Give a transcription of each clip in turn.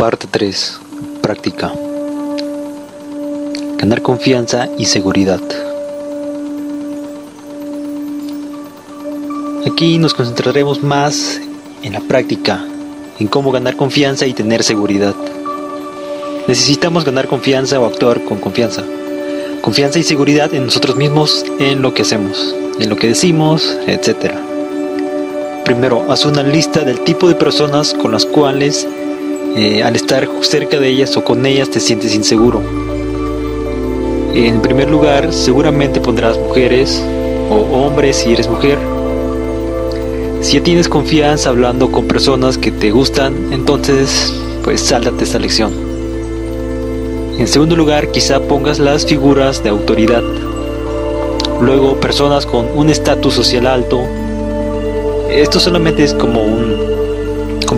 Parte 3. Práctica. Ganar confianza y seguridad. Aquí nos concentraremos más en la práctica, en cómo ganar confianza y tener seguridad. Necesitamos ganar confianza o actuar con confianza. Confianza y seguridad en nosotros mismos, en lo que hacemos, en lo que decimos, etc. Primero, haz una lista del tipo de personas con las cuales eh, al estar cerca de ellas o con ellas te sientes inseguro. En primer lugar, seguramente pondrás mujeres o hombres si eres mujer. Si ya tienes confianza hablando con personas que te gustan, entonces pues sáltate esta lección. En segundo lugar, quizá pongas las figuras de autoridad. Luego, personas con un estatus social alto. Esto solamente es como un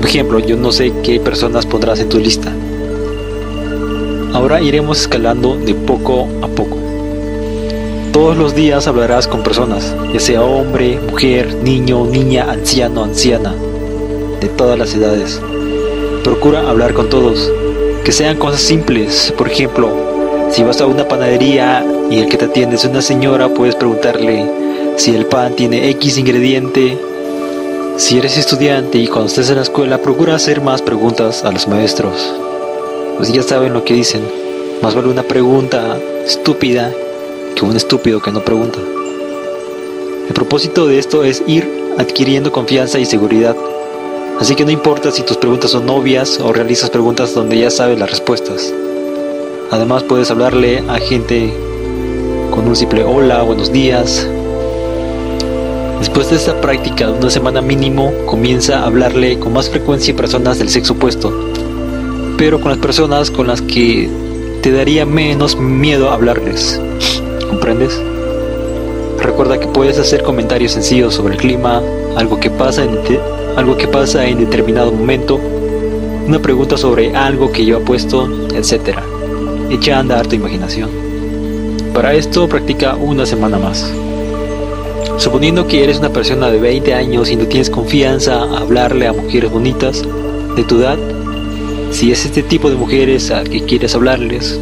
ejemplo, yo no sé qué personas pondrás en tu lista. Ahora iremos escalando de poco a poco. Todos los días hablarás con personas, ya sea hombre, mujer, niño, niña, anciano, anciana, de todas las edades. Procura hablar con todos, que sean cosas simples. Por ejemplo, si vas a una panadería y el que te atiende es una señora, puedes preguntarle si el pan tiene X ingrediente si eres estudiante y cuando estés en la escuela, procura hacer más preguntas a los maestros. Pues ya saben lo que dicen. Más vale una pregunta estúpida que un estúpido que no pregunta. El propósito de esto es ir adquiriendo confianza y seguridad. Así que no importa si tus preguntas son obvias o realizas preguntas donde ya sabes las respuestas. Además puedes hablarle a gente con un simple hola, buenos días, Después de esta práctica de una semana mínimo, comienza a hablarle con más frecuencia a personas del sexo opuesto, pero con las personas con las que te daría menos miedo hablarles. ¿Comprendes? Recuerda que puedes hacer comentarios sencillos sobre el clima, algo que pasa en, algo que pasa en determinado momento, una pregunta sobre algo que yo he puesto, etc. Echa a andar tu imaginación. Para esto practica una semana más. Suponiendo que eres una persona de 20 años y no tienes confianza a hablarle a mujeres bonitas de tu edad, si es este tipo de mujeres a que quieres hablarles,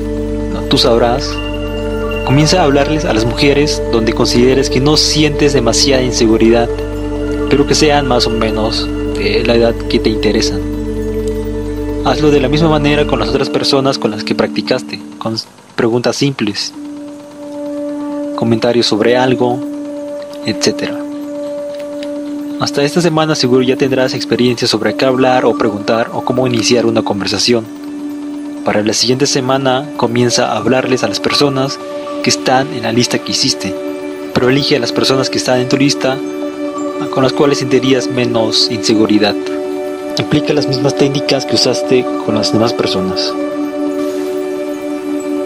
tú sabrás. Comienza a hablarles a las mujeres donde consideres que no sientes demasiada inseguridad, pero que sean más o menos la edad que te interesan. Hazlo de la misma manera con las otras personas con las que practicaste, con preguntas simples, comentarios sobre algo, etc. Hasta esta semana seguro ya tendrás experiencia sobre qué hablar o preguntar o cómo iniciar una conversación. Para la siguiente semana comienza a hablarles a las personas que están en la lista que hiciste, pero elige a las personas que están en tu lista con las cuales sentirías menos inseguridad. Aplica las mismas técnicas que usaste con las demás personas.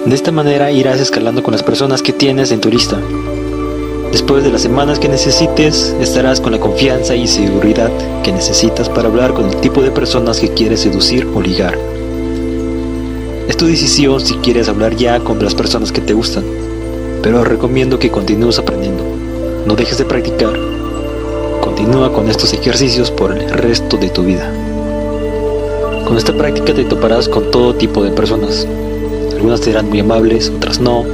De esta manera irás escalando con las personas que tienes en tu lista. Después de las semanas que necesites, estarás con la confianza y seguridad que necesitas para hablar con el tipo de personas que quieres seducir o ligar. Es tu decisión si quieres hablar ya con las personas que te gustan, pero recomiendo que continúes aprendiendo. No dejes de practicar. Continúa con estos ejercicios por el resto de tu vida. Con esta práctica te toparás con todo tipo de personas. Algunas serán muy amables, otras no,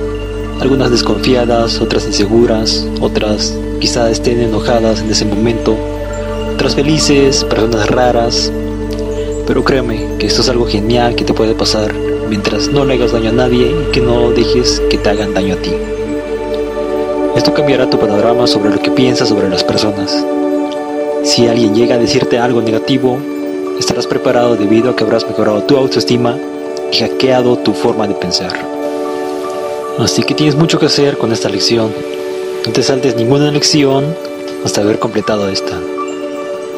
algunas desconfiadas, otras inseguras, otras quizá estén enojadas en ese momento, otras felices, personas raras. Pero créeme que esto es algo genial que te puede pasar mientras no le hagas daño a nadie y que no dejes que te hagan daño a ti. Esto cambiará tu panorama sobre lo que piensas sobre las personas. Si alguien llega a decirte algo negativo, estarás preparado debido a que habrás mejorado tu autoestima y hackeado tu forma de pensar. Así que tienes mucho que hacer con esta lección. No te saltes ninguna lección hasta haber completado esta.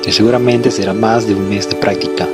Que seguramente será más de un mes de práctica.